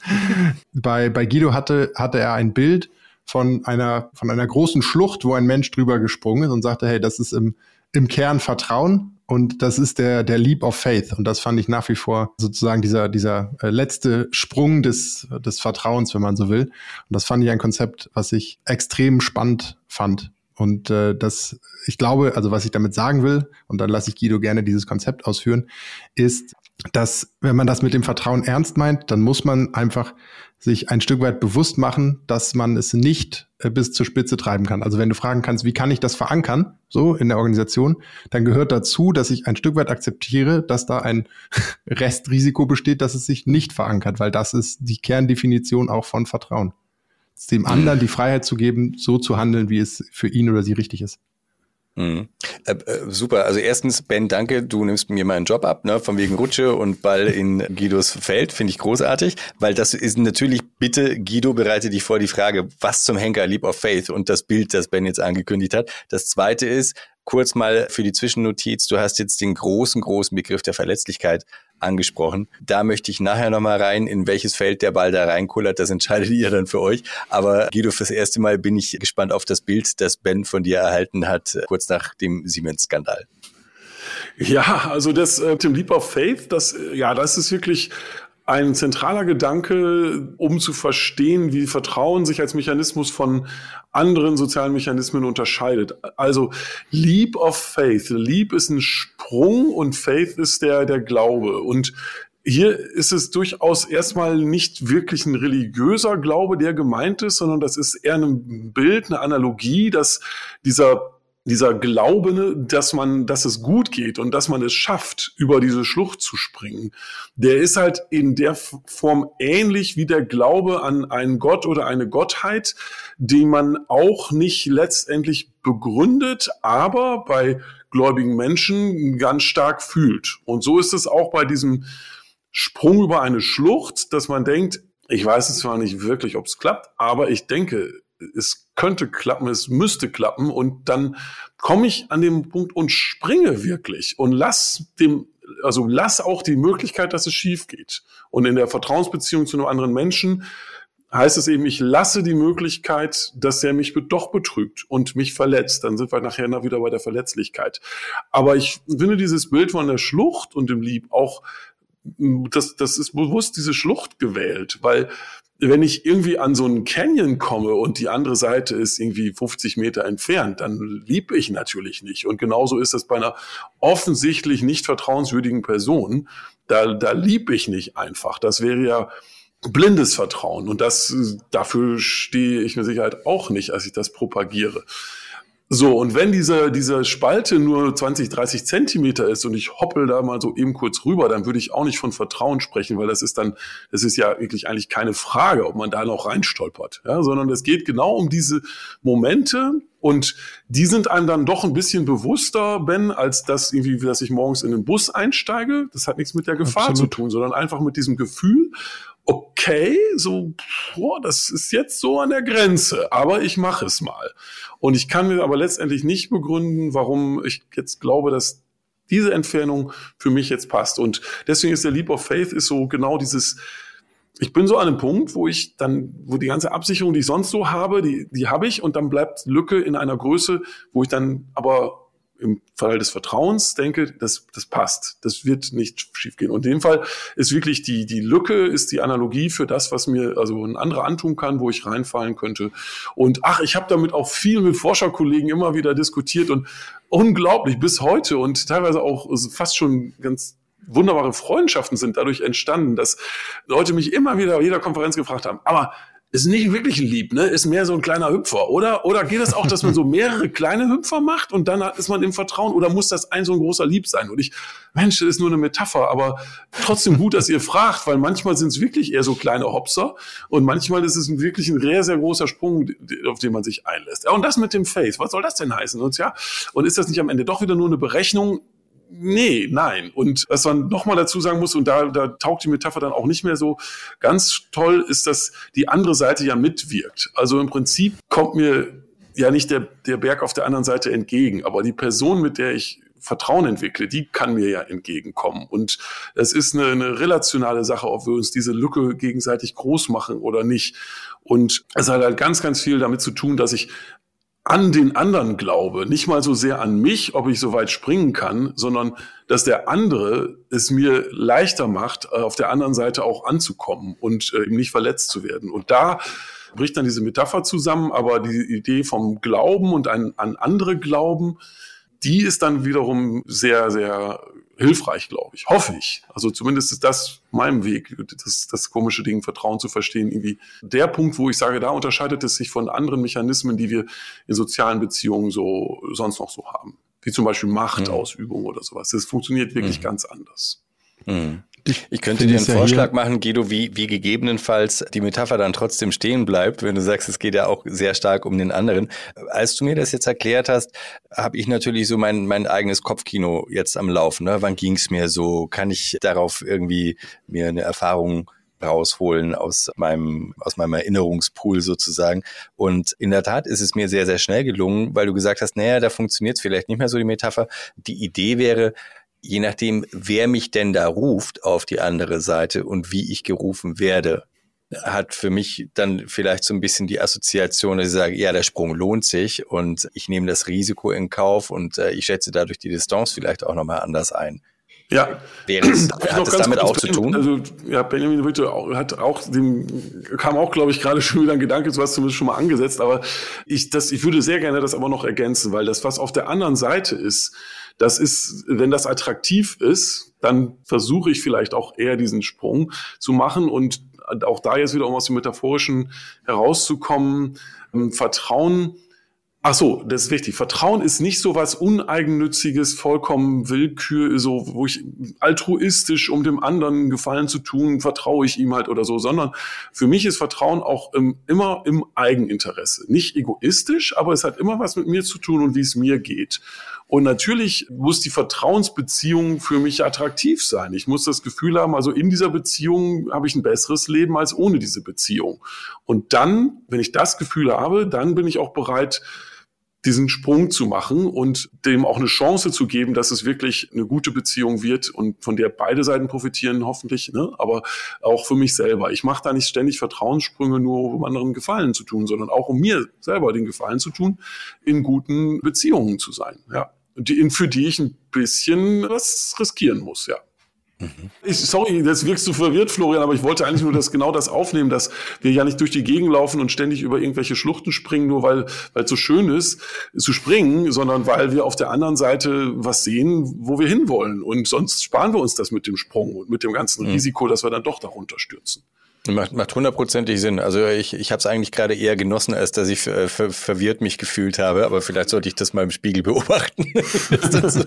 bei, bei Guido hatte, hatte er ein Bild von einer, von einer großen Schlucht, wo ein Mensch drüber gesprungen ist und sagte, hey, das ist im, im Kern Vertrauen und das ist der, der Leap of Faith. Und das fand ich nach wie vor sozusagen dieser, dieser äh, letzte Sprung des, des Vertrauens, wenn man so will. Und das fand ich ein Konzept, was ich extrem spannend fand. Und äh, das, ich glaube, also was ich damit sagen will, und dann lasse ich Guido gerne dieses Konzept ausführen, ist, dass wenn man das mit dem Vertrauen ernst meint, dann muss man einfach sich ein Stück weit bewusst machen, dass man es nicht äh, bis zur Spitze treiben kann. Also wenn du fragen kannst, wie kann ich das verankern, so in der Organisation, dann gehört dazu, dass ich ein Stück weit akzeptiere, dass da ein Restrisiko besteht, dass es sich nicht verankert, weil das ist die Kerndefinition auch von Vertrauen dem anderen die Freiheit zu geben, so zu handeln, wie es für ihn oder sie richtig ist. Mhm. Äh, äh, super. Also erstens, Ben, danke, du nimmst mir meinen Job ab, ne, von wegen Rutsche und Ball in Guidos Feld, finde ich großartig, weil das ist natürlich, bitte, Guido, bereite dich vor die Frage, was zum Henker Leap of Faith und das Bild, das Ben jetzt angekündigt hat. Das zweite ist, kurz mal für die Zwischennotiz. Du hast jetzt den großen, großen Begriff der Verletzlichkeit angesprochen. Da möchte ich nachher nochmal rein, in welches Feld der Ball da reinkullert. Das entscheidet ihr dann für euch. Aber Guido, fürs erste Mal bin ich gespannt auf das Bild, das Ben von dir erhalten hat, kurz nach dem Siemens-Skandal. Ja, also das äh, dem Leap of Faith, das äh, ja, das ist wirklich ein zentraler Gedanke, um zu verstehen, wie Vertrauen sich als Mechanismus von anderen sozialen Mechanismen unterscheidet. Also Leap of Faith. Leap ist ein Sprung und Faith ist der, der Glaube. Und hier ist es durchaus erstmal nicht wirklich ein religiöser Glaube, der gemeint ist, sondern das ist eher ein Bild, eine Analogie, dass dieser dieser Glaube, dass man, dass es gut geht und dass man es schafft, über diese Schlucht zu springen, der ist halt in der Form ähnlich wie der Glaube an einen Gott oder eine Gottheit, den man auch nicht letztendlich begründet, aber bei gläubigen Menschen ganz stark fühlt. Und so ist es auch bei diesem Sprung über eine Schlucht, dass man denkt, ich weiß es zwar nicht wirklich, ob es klappt, aber ich denke, es könnte klappen, es müsste klappen und dann komme ich an den Punkt und springe wirklich und lass dem, also lass auch die Möglichkeit, dass es schief geht. Und in der Vertrauensbeziehung zu einem anderen Menschen heißt es eben, ich lasse die Möglichkeit, dass er mich doch betrügt und mich verletzt. Dann sind wir nachher noch wieder bei der Verletzlichkeit. Aber ich finde dieses Bild von der Schlucht und dem Lieb auch das, das ist bewusst diese Schlucht gewählt, weil wenn ich irgendwie an so einen Canyon komme und die andere Seite ist irgendwie 50 Meter entfernt, dann lieb ich natürlich nicht. Und genauso ist es bei einer offensichtlich nicht vertrauenswürdigen Person. Da, da lieb ich nicht einfach. Das wäre ja blindes Vertrauen. Und das, dafür stehe ich mit Sicherheit auch nicht, als ich das propagiere. So, und wenn diese, diese Spalte nur 20, 30 Zentimeter ist und ich hoppel da mal so eben kurz rüber, dann würde ich auch nicht von Vertrauen sprechen, weil das ist dann, das ist ja wirklich eigentlich keine Frage, ob man da noch reinstolpert, ja, sondern es geht genau um diese Momente und die sind einem dann doch ein bisschen bewusster, Ben, als das irgendwie, dass ich morgens in den Bus einsteige. Das hat nichts mit der Gefahr Absolut. zu tun, sondern einfach mit diesem Gefühl, okay, so, boah, das ist jetzt so an der Grenze, aber ich mache es mal. Und ich kann mir aber letztendlich nicht begründen, warum ich jetzt glaube, dass diese Entfernung für mich jetzt passt. Und deswegen ist der Leap of Faith ist so genau dieses, ich bin so an einem Punkt, wo ich dann, wo die ganze Absicherung, die ich sonst so habe, die, die habe ich und dann bleibt Lücke in einer Größe, wo ich dann aber im Fall des Vertrauens denke, das, das passt. Das wird nicht schiefgehen. Und in dem Fall ist wirklich die, die Lücke, ist die Analogie für das, was mir also ein anderer antun kann, wo ich reinfallen könnte. Und ach, ich habe damit auch viel mit Forscherkollegen immer wieder diskutiert und unglaublich bis heute und teilweise auch fast schon ganz wunderbare Freundschaften sind dadurch entstanden, dass Leute mich immer wieder jeder Konferenz gefragt haben, aber ist nicht wirklich lieb, ne? Ist mehr so ein kleiner Hüpfer, oder? Oder geht es auch, dass man so mehrere kleine Hüpfer macht und dann ist man im Vertrauen oder muss das ein so ein großer Lieb sein? Und ich, Mensch, das ist nur eine Metapher, aber trotzdem gut, dass ihr fragt, weil manchmal sind es wirklich eher so kleine Hopser und manchmal ist es ein, wirklich ein sehr, sehr großer Sprung, auf den man sich einlässt. Ja, und das mit dem Face, was soll das denn heißen? Und ja, und ist das nicht am Ende doch wieder nur eine Berechnung? Nee, nein. Und was man nochmal dazu sagen muss, und da, da taugt die Metapher dann auch nicht mehr so ganz toll, ist, dass die andere Seite ja mitwirkt. Also im Prinzip kommt mir ja nicht der, der Berg auf der anderen Seite entgegen, aber die Person, mit der ich Vertrauen entwickle, die kann mir ja entgegenkommen. Und es ist eine, eine relationale Sache, ob wir uns diese Lücke gegenseitig groß machen oder nicht. Und es hat halt ganz, ganz viel damit zu tun, dass ich an den anderen glaube, nicht mal so sehr an mich, ob ich so weit springen kann, sondern dass der andere es mir leichter macht, äh, auf der anderen Seite auch anzukommen und äh, eben nicht verletzt zu werden. Und da bricht dann diese Metapher zusammen, aber die Idee vom Glauben und an, an andere Glauben, die ist dann wiederum sehr, sehr hilfreich, glaube ich. Hoffe ich. Also zumindest ist das mein Weg, das, das komische Ding Vertrauen zu verstehen. Irgendwie der Punkt, wo ich sage, da unterscheidet es sich von anderen Mechanismen, die wir in sozialen Beziehungen so sonst noch so haben. Wie zum Beispiel Machtausübung mhm. oder sowas. Das funktioniert wirklich mhm. ganz anders. Mhm. Ich könnte dir einen Vorschlag ja machen, Guido, wie, wie gegebenenfalls die Metapher dann trotzdem stehen bleibt, wenn du sagst, es geht ja auch sehr stark um den anderen. Als du mir das jetzt erklärt hast, habe ich natürlich so mein, mein eigenes Kopfkino jetzt am Laufen. Ne? Wann ging es mir so? Kann ich darauf irgendwie mir eine Erfahrung rausholen aus meinem, aus meinem Erinnerungspool sozusagen. Und in der Tat ist es mir sehr, sehr schnell gelungen, weil du gesagt hast, naja, da funktioniert es vielleicht nicht mehr so die Metapher. Die Idee wäre, je nachdem, wer mich denn da ruft auf die andere Seite und wie ich gerufen werde, hat für mich dann vielleicht so ein bisschen die Assoziation, dass ich sage, ja, der Sprung lohnt sich und ich nehme das Risiko in Kauf und äh, ich schätze dadurch die Distanz vielleicht auch nochmal anders ein. Ja. Es, hat es damit auch zu tun? Also, ja, Benjamin Witte hat auch, dem kam auch, glaube ich, gerade schon wieder ein Gedanke, du hast zumindest schon mal angesetzt, aber ich, das, ich würde sehr gerne das aber noch ergänzen, weil das, was auf der anderen Seite ist, das ist, wenn das attraktiv ist, dann versuche ich vielleicht auch eher diesen Sprung zu machen und auch da jetzt wieder, um aus dem Metaphorischen herauszukommen, ähm, Vertrauen Ach so, das ist wichtig. Vertrauen ist nicht so was uneigennütziges, vollkommen Willkür, so wo ich altruistisch, um dem anderen Gefallen zu tun, vertraue ich ihm halt oder so, sondern für mich ist Vertrauen auch im, immer im Eigeninteresse. Nicht egoistisch, aber es hat immer was mit mir zu tun und wie es mir geht. Und natürlich muss die Vertrauensbeziehung für mich attraktiv sein. Ich muss das Gefühl haben, also in dieser Beziehung habe ich ein besseres Leben als ohne diese Beziehung. Und dann, wenn ich das Gefühl habe, dann bin ich auch bereit, diesen Sprung zu machen und dem auch eine Chance zu geben, dass es wirklich eine gute Beziehung wird und von der beide Seiten profitieren hoffentlich, ne? aber auch für mich selber. Ich mache da nicht ständig Vertrauenssprünge nur, um anderen Gefallen zu tun, sondern auch um mir selber den Gefallen zu tun, in guten Beziehungen zu sein. Ja, die, für die ich ein bisschen was riskieren muss. Ja. Ich, sorry, jetzt wirkst du verwirrt, Florian, aber ich wollte eigentlich nur das genau das aufnehmen, dass wir ja nicht durch die Gegend laufen und ständig über irgendwelche Schluchten springen, nur weil weil es so schön ist zu springen, sondern weil wir auf der anderen Seite was sehen, wo wir hinwollen. Und sonst sparen wir uns das mit dem Sprung und mit dem ganzen mhm. Risiko, dass wir dann doch darunter stürzen. Macht, macht hundertprozentig Sinn. Also ich, ich habe es eigentlich gerade eher genossen, als dass ich ver, verwirrt mich gefühlt habe. Aber vielleicht sollte ich das mal im Spiegel beobachten. das so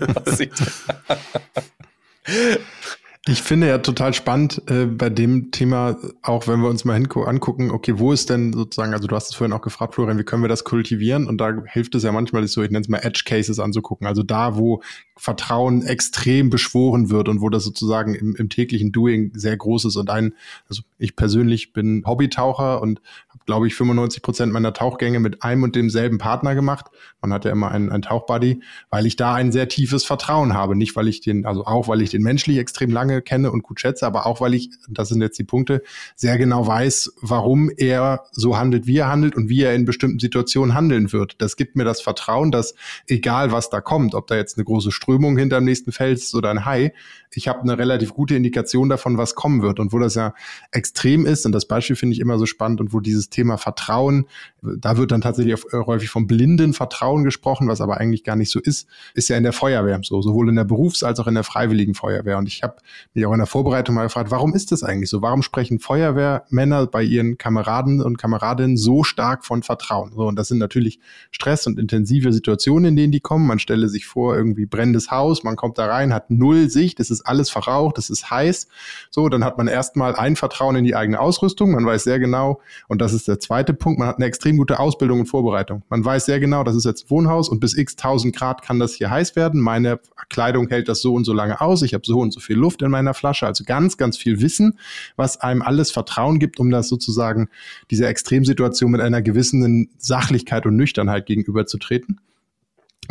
Ich finde ja total spannend äh, bei dem Thema, auch wenn wir uns mal angucken, okay, wo ist denn sozusagen, also du hast es vorhin auch gefragt, Florian, wie können wir das kultivieren? Und da hilft es ja manchmal, so, ich nenne es mal Edge Cases anzugucken. Also da, wo Vertrauen extrem beschworen wird und wo das sozusagen im, im täglichen Doing sehr groß ist. Und ein, also ich persönlich bin Hobbytaucher und habe, glaube ich, 95 Prozent meiner Tauchgänge mit einem und demselben Partner gemacht. Man hat ja immer einen, einen Tauchbuddy, weil ich da ein sehr tiefes Vertrauen habe. Nicht, weil ich den, also auch, weil ich den menschlich extrem lange lange kenne und gut schätze, aber auch weil ich, das sind jetzt die Punkte, sehr genau weiß, warum er so handelt, wie er handelt und wie er in bestimmten Situationen handeln wird. Das gibt mir das Vertrauen, dass egal was da kommt, ob da jetzt eine große Strömung hinter dem nächsten Fels ist oder ein Hai, ich habe eine relativ gute Indikation davon, was kommen wird. Und wo das ja extrem ist, und das Beispiel finde ich immer so spannend, und wo dieses Thema Vertrauen, da wird dann tatsächlich häufig vom blinden Vertrauen gesprochen, was aber eigentlich gar nicht so ist, ist ja in der Feuerwehr so, sowohl in der Berufs- als auch in der Freiwilligen Feuerwehr. Und ich habe mich auch in der Vorbereitung mal gefragt, warum ist das eigentlich so? Warum sprechen Feuerwehrmänner bei ihren Kameraden und Kameradinnen so stark von Vertrauen? So, und das sind natürlich Stress und intensive Situationen, in denen die kommen. Man stelle sich vor, irgendwie brennendes Haus, man kommt da rein, hat null Sicht, es ist alles verraucht, es ist heiß. So, dann hat man erstmal ein Vertrauen in die eigene Ausrüstung. Man weiß sehr genau, und das ist der zweite Punkt, man hat eine extrem gute Ausbildung und Vorbereitung. Man weiß sehr genau, das ist jetzt Wohnhaus und bis x tausend Grad kann das hier heiß werden. Meine Kleidung hält das so und so lange aus. Ich habe so und so viel Luft in meiner Flasche. Also ganz, ganz viel Wissen, was einem alles Vertrauen gibt, um das sozusagen dieser Extremsituation mit einer gewissen Sachlichkeit und Nüchternheit gegenüberzutreten.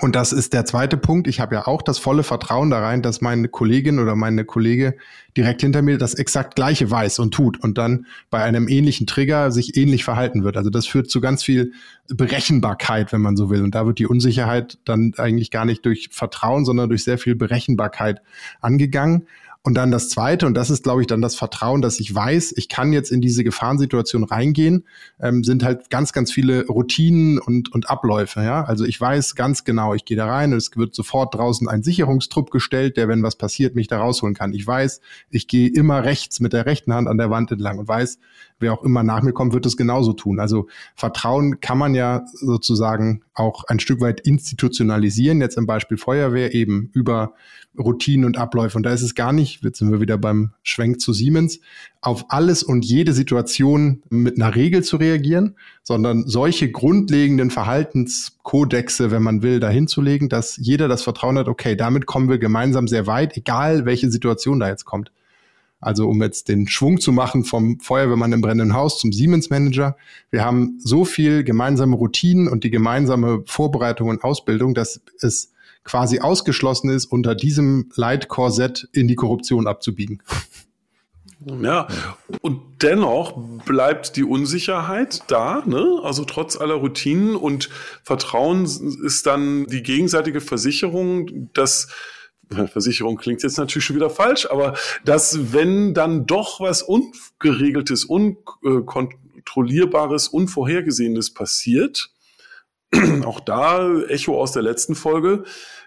Und das ist der zweite Punkt. Ich habe ja auch das volle Vertrauen da rein, dass meine Kollegin oder meine Kollege direkt hinter mir das exakt gleiche weiß und tut und dann bei einem ähnlichen Trigger sich ähnlich verhalten wird. Also das führt zu ganz viel Berechenbarkeit, wenn man so will. Und da wird die Unsicherheit dann eigentlich gar nicht durch Vertrauen, sondern durch sehr viel Berechenbarkeit angegangen. Und dann das Zweite, und das ist, glaube ich, dann das Vertrauen, dass ich weiß, ich kann jetzt in diese Gefahrensituation reingehen, ähm, sind halt ganz, ganz viele Routinen und, und Abläufe. Ja? Also ich weiß ganz genau, ich gehe da rein und es wird sofort draußen ein Sicherungstrupp gestellt, der, wenn was passiert, mich da rausholen kann. Ich weiß, ich gehe immer rechts mit der rechten Hand an der Wand entlang und weiß, wer auch immer nach mir kommt, wird es genauso tun. Also Vertrauen kann man ja sozusagen auch ein Stück weit institutionalisieren, jetzt im Beispiel Feuerwehr eben über Routinen und Abläufe. Und da ist es gar nicht, jetzt sind wir wieder beim Schwenk zu Siemens, auf alles und jede Situation mit einer Regel zu reagieren, sondern solche grundlegenden Verhaltenskodexe, wenn man will, dahin zu dass jeder das Vertrauen hat, okay, damit kommen wir gemeinsam sehr weit, egal welche Situation da jetzt kommt. Also um jetzt den Schwung zu machen vom Feuerwehrmann im brennenden Haus zum Siemens-Manager. Wir haben so viel gemeinsame Routinen und die gemeinsame Vorbereitung und Ausbildung, dass es quasi ausgeschlossen ist, unter diesem Leitkorsett in die Korruption abzubiegen. Ja, und dennoch bleibt die Unsicherheit da, ne? Also trotz aller Routinen und Vertrauen ist dann die gegenseitige Versicherung, dass Versicherung klingt jetzt natürlich schon wieder falsch, aber dass wenn dann doch was Ungeregeltes, Unkontrollierbares, Unvorhergesehenes passiert, auch da Echo aus der letzten Folge,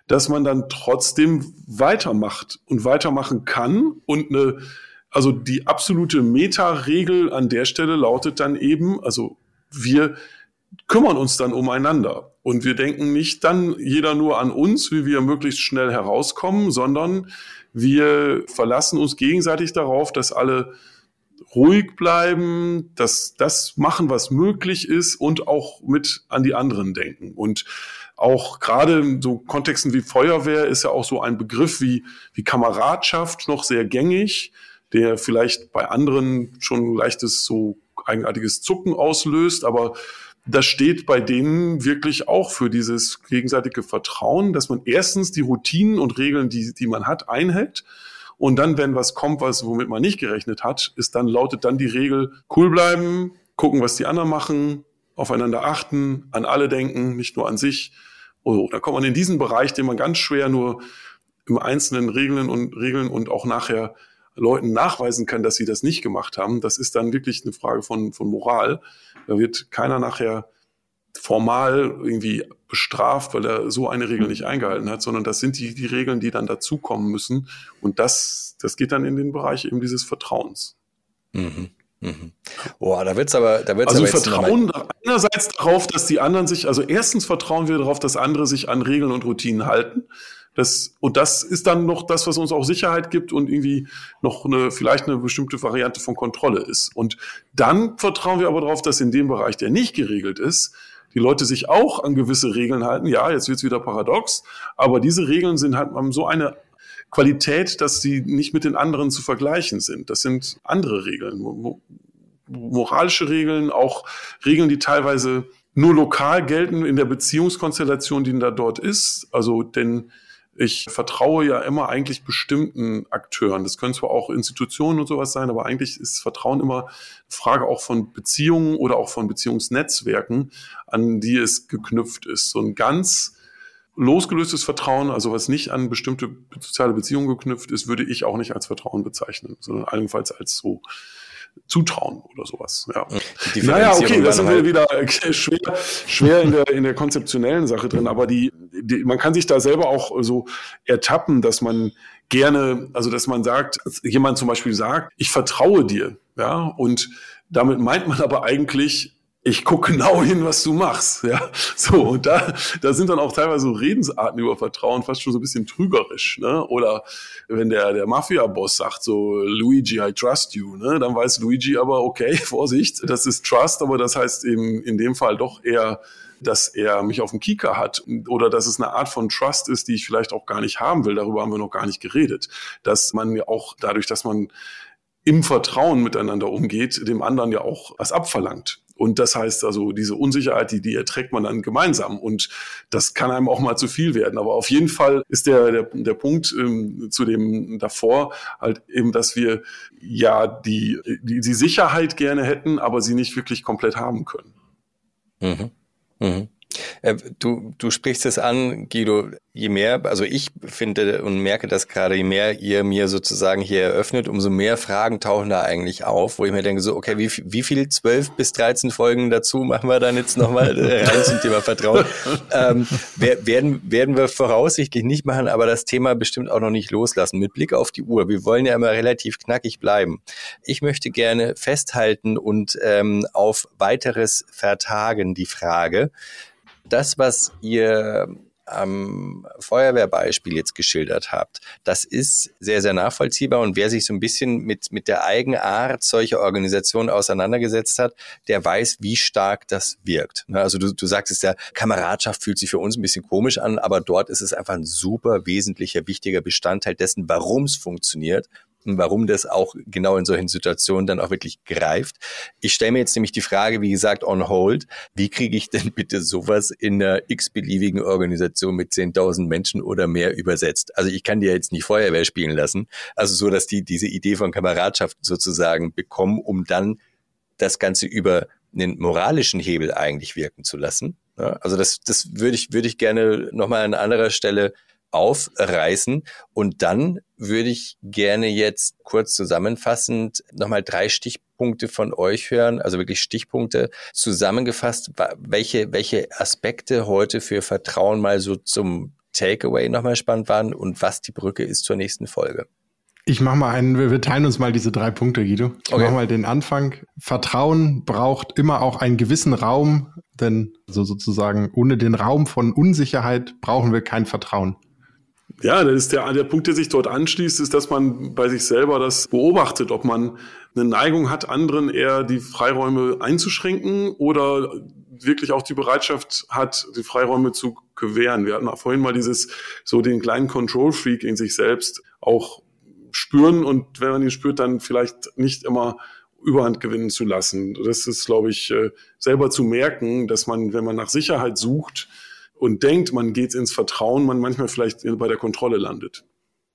dass man dann trotzdem weitermacht und weitermachen kann und eine also die absolute Meta-Regel an der Stelle lautet dann eben, also wir kümmern uns dann umeinander. Und wir denken nicht dann jeder nur an uns, wie wir möglichst schnell herauskommen, sondern wir verlassen uns gegenseitig darauf, dass alle ruhig bleiben, dass das machen, was möglich ist und auch mit an die anderen denken. Und auch gerade in so Kontexten wie Feuerwehr ist ja auch so ein Begriff wie, wie Kameradschaft noch sehr gängig der vielleicht bei anderen schon leichtes so eigenartiges Zucken auslöst, aber das steht bei denen wirklich auch für dieses gegenseitige Vertrauen, dass man erstens die Routinen und Regeln, die, die man hat, einhält. Und dann, wenn was kommt, was, womit man nicht gerechnet hat, ist dann, lautet dann die Regel, cool bleiben, gucken, was die anderen machen, aufeinander achten, an alle denken, nicht nur an sich. Oh, da kommt man in diesen Bereich, den man ganz schwer nur im Einzelnen regeln und regeln und auch nachher Leuten nachweisen kann, dass sie das nicht gemacht haben, das ist dann wirklich eine Frage von, von Moral. Da wird keiner nachher formal irgendwie bestraft, weil er so eine Regel nicht eingehalten hat, sondern das sind die, die Regeln, die dann dazukommen müssen. Und das, das geht dann in den Bereich eben dieses Vertrauens. Mhm. Mhm. Boah, da wird's aber, da wird's also aber Vertrauen einerseits darauf, dass die anderen sich, also erstens vertrauen wir darauf, dass andere sich an Regeln und Routinen halten. Das, und das ist dann noch das, was uns auch Sicherheit gibt und irgendwie noch eine, vielleicht eine bestimmte Variante von Kontrolle ist. Und dann vertrauen wir aber darauf, dass in dem Bereich, der nicht geregelt ist, die Leute sich auch an gewisse Regeln halten. Ja, jetzt wird's wieder paradox, aber diese Regeln sind halt haben so eine Qualität, dass sie nicht mit den anderen zu vergleichen sind. Das sind andere Regeln, moralische Regeln, auch Regeln, die teilweise nur lokal gelten in der Beziehungskonstellation, die da dort ist. Also denn ich vertraue ja immer eigentlich bestimmten Akteuren. Das können zwar auch Institutionen und sowas sein, aber eigentlich ist Vertrauen immer eine Frage auch von Beziehungen oder auch von Beziehungsnetzwerken, an die es geknüpft ist. So ein ganz losgelöstes Vertrauen, also was nicht an bestimmte soziale Beziehungen geknüpft ist, würde ich auch nicht als Vertrauen bezeichnen, sondern allenfalls als so zutrauen oder sowas. Ja. Naja, okay, das sind wir wieder schwer, schwer in der, in der konzeptionellen Sache drin, aber die, die, man kann sich da selber auch so ertappen, dass man gerne, also dass man sagt, jemand zum Beispiel sagt, ich vertraue dir, ja, und damit meint man aber eigentlich, ich gucke genau hin, was du machst. Ja, so und da, da sind dann auch teilweise so Redensarten über Vertrauen fast schon so ein bisschen trügerisch. Ne? Oder wenn der der Mafia-Boss sagt so Luigi, I trust you, ne? dann weiß Luigi aber okay, Vorsicht, das ist Trust, aber das heißt eben in dem Fall doch eher dass er mich auf dem Kieker hat oder dass es eine Art von Trust ist, die ich vielleicht auch gar nicht haben will. Darüber haben wir noch gar nicht geredet. Dass man ja auch dadurch, dass man im Vertrauen miteinander umgeht, dem anderen ja auch was abverlangt. Und das heißt also, diese Unsicherheit, die, die erträgt man dann gemeinsam. Und das kann einem auch mal zu viel werden. Aber auf jeden Fall ist der, der, der Punkt ähm, zu dem davor halt eben, dass wir ja die, die, die Sicherheit gerne hätten, aber sie nicht wirklich komplett haben können. Mhm. Mhm. Äh, du, du sprichst es an, Guido, je mehr, also ich finde und merke das gerade, je mehr ihr mir sozusagen hier eröffnet, umso mehr Fragen tauchen da eigentlich auf, wo ich mir denke, so, okay, wie, wie viel, zwölf bis dreizehn Folgen dazu machen wir dann jetzt nochmal äh, rein zum Thema Vertrauen? ähm, werden, werden wir voraussichtlich nicht machen, aber das Thema bestimmt auch noch nicht loslassen. Mit Blick auf die Uhr, wir wollen ja immer relativ knackig bleiben. Ich möchte gerne festhalten und ähm, auf weiteres vertagen die Frage, das, was ihr am Feuerwehrbeispiel jetzt geschildert habt, das ist sehr, sehr nachvollziehbar. Und wer sich so ein bisschen mit, mit der Eigenart solcher Organisationen auseinandergesetzt hat, der weiß, wie stark das wirkt. Ne, also du, du sagst es ja, Kameradschaft fühlt sich für uns ein bisschen komisch an, aber dort ist es einfach ein super wesentlicher, wichtiger Bestandteil dessen, warum es funktioniert beantworten, warum das auch genau in solchen Situationen dann auch wirklich greift. Ich stelle mir jetzt nämlich die Frage, wie gesagt, on hold, wie kriege ich denn bitte sowas in einer x-beliebigen Organisation mit 10.000 Menschen oder mehr übersetzt? Also ich kann dir jetzt nicht Feuerwehr spielen lassen, also so, dass die diese Idee von Kameradschaft sozusagen bekommen, um dann das Ganze über einen moralischen Hebel eigentlich wirken zu lassen. Also das, das würde ich, würde ich gerne nochmal an anderer Stelle aufreißen. Und dann würde ich gerne jetzt kurz zusammenfassend nochmal drei Stichpunkte von euch hören, also wirklich Stichpunkte zusammengefasst, welche, welche Aspekte heute für Vertrauen mal so zum Takeaway nochmal spannend waren und was die Brücke ist zur nächsten Folge. Ich mache mal einen, wir teilen uns mal diese drei Punkte, Guido. Ich okay. mache mal den Anfang. Vertrauen braucht immer auch einen gewissen Raum, denn so sozusagen ohne den Raum von Unsicherheit brauchen wir kein Vertrauen. Ja, das ist der, der Punkt, der sich dort anschließt, ist, dass man bei sich selber das beobachtet, ob man eine Neigung hat, anderen eher die Freiräume einzuschränken oder wirklich auch die Bereitschaft hat, die Freiräume zu gewähren. Wir hatten vorhin mal dieses, so den kleinen Control Freak in sich selbst auch spüren und wenn man ihn spürt, dann vielleicht nicht immer Überhand gewinnen zu lassen. Das ist, glaube ich, äh, selber zu merken, dass man, wenn man nach Sicherheit sucht und denkt, man geht ins Vertrauen, man manchmal vielleicht bei der Kontrolle landet.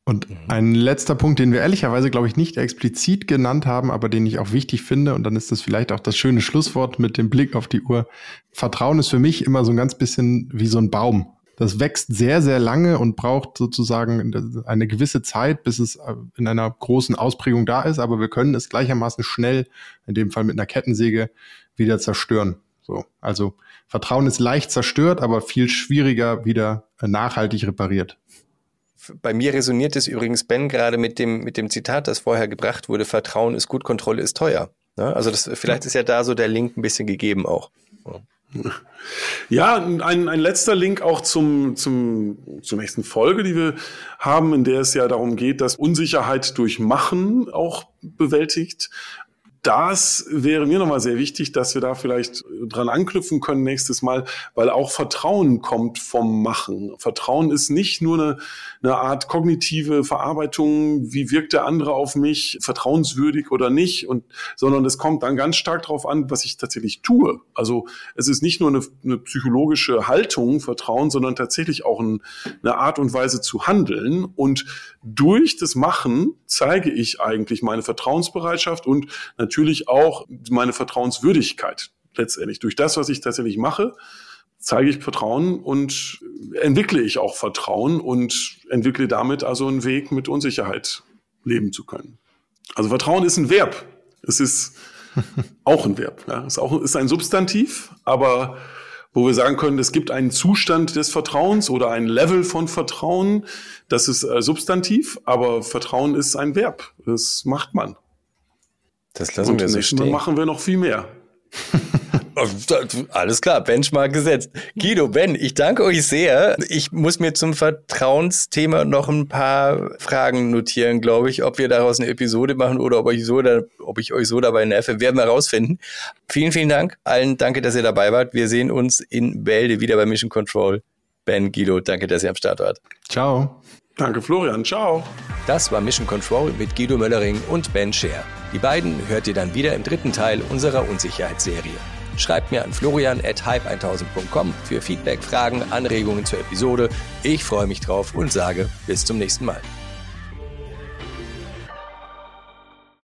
Und ein letzter Punkt, den wir ehrlicherweise, glaube ich, nicht explizit genannt haben, aber den ich auch wichtig finde, und dann ist das vielleicht auch das schöne Schlusswort mit dem Blick auf die Uhr. Vertrauen ist für mich immer so ein ganz bisschen wie so ein Baum. Das wächst sehr, sehr lange und braucht sozusagen eine gewisse Zeit, bis es äh, in einer großen Ausprägung da ist. Aber wir können es gleichermaßen schnell, in dem Fall mit einer Kettensäge, wieder zerstören. So. Also Vertrauen ist leicht zerstört, aber viel schwieriger wieder äh, nachhaltig repariert. Bei mir resoniert es übrigens, Ben, gerade mit dem, mit dem Zitat, das vorher gebracht wurde, Vertrauen ist gut, Kontrolle ist teuer. Ja, also das, vielleicht ist ja da so der Link ein bisschen gegeben auch. Ja. Ja, ein, ein letzter Link auch zum, zum, zur nächsten Folge, die wir haben, in der es ja darum geht, dass Unsicherheit durch Machen auch bewältigt das wäre mir nochmal sehr wichtig, dass wir da vielleicht dran anknüpfen können nächstes Mal, weil auch Vertrauen kommt vom Machen. Vertrauen ist nicht nur eine, eine Art kognitive Verarbeitung, wie wirkt der andere auf mich, vertrauenswürdig oder nicht, und, sondern es kommt dann ganz stark darauf an, was ich tatsächlich tue. Also es ist nicht nur eine, eine psychologische Haltung, Vertrauen, sondern tatsächlich auch ein, eine Art und Weise zu handeln. Und durch das Machen zeige ich eigentlich meine Vertrauensbereitschaft und natürlich auch meine Vertrauenswürdigkeit letztendlich. Durch das, was ich tatsächlich mache, zeige ich Vertrauen und entwickle ich auch Vertrauen und entwickle damit also einen Weg, mit Unsicherheit leben zu können. Also Vertrauen ist ein Verb. Es ist auch ein Verb. Ja. Es ist, auch, ist ein Substantiv, aber wo wir sagen können, es gibt einen Zustand des Vertrauens oder ein Level von Vertrauen. Das ist äh, Substantiv, aber Vertrauen ist ein Verb. Das macht man. Das lassen Und wir so stehen. Mal machen wir noch viel mehr. Alles klar, Benchmark gesetzt. Guido, Ben, ich danke euch sehr. Ich muss mir zum Vertrauensthema noch ein paar Fragen notieren, glaube ich, ob wir daraus eine Episode machen oder ob, euch so ob ich euch so dabei nerve, werden wir herausfinden. Vielen, vielen Dank. Allen danke, dass ihr dabei wart. Wir sehen uns in Bälde wieder bei Mission Control. Ben, Guido, danke, dass ihr am Start wart. Ciao. Danke, Florian. Ciao. Das war Mission Control mit Guido Möllering und Ben Scher. Die beiden hört ihr dann wieder im dritten Teil unserer Unsicherheitsserie. Schreibt mir an florian at hype1000.com für Feedback, Fragen, Anregungen zur Episode. Ich freue mich drauf und sage bis zum nächsten Mal.